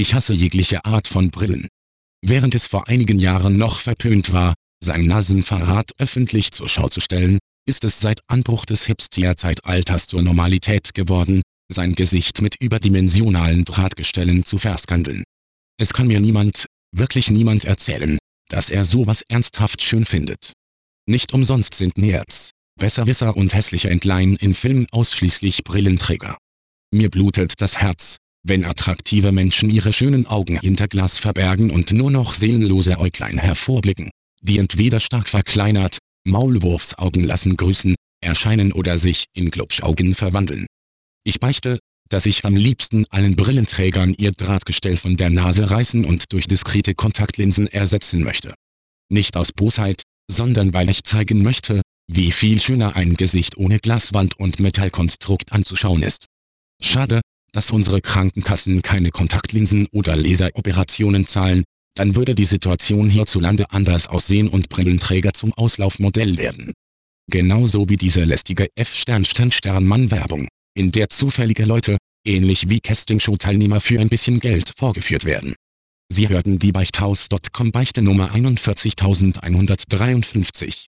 Ich hasse jegliche Art von Brillen. Während es vor einigen Jahren noch verpönt war, sein Nasenverrat öffentlich zur Schau zu stellen, ist es seit Anbruch des Hipster-Zeitalters zur Normalität geworden, sein Gesicht mit überdimensionalen Drahtgestellen zu verskandeln. Es kann mir niemand, wirklich niemand erzählen, dass er sowas ernsthaft schön findet. Nicht umsonst sind Nerds, Besserwisser und hässliche Entleihen in Filmen ausschließlich Brillenträger. Mir blutet das Herz, wenn attraktive Menschen ihre schönen Augen hinter Glas verbergen und nur noch seelenlose Äuglein hervorblicken, die entweder stark verkleinert, Maulwurfsaugen lassen grüßen, erscheinen oder sich in Glubschaugen verwandeln. Ich beichte, dass ich am liebsten allen Brillenträgern ihr Drahtgestell von der Nase reißen und durch diskrete Kontaktlinsen ersetzen möchte. Nicht aus Bosheit, sondern weil ich zeigen möchte, wie viel schöner ein Gesicht ohne Glaswand und Metallkonstrukt anzuschauen ist. Schade, dass unsere Krankenkassen keine Kontaktlinsen oder Laseroperationen zahlen, dann würde die Situation hierzulande anders aussehen und Brillenträger zum Auslaufmodell werden. Genauso wie diese lästige F-Stern-Stern-Stern-Mann-Werbung, in der zufällige Leute, ähnlich wie Castingshow-Teilnehmer für ein bisschen Geld vorgeführt werden. Sie hörten die Beichthaus.com Beichte Nummer 41153.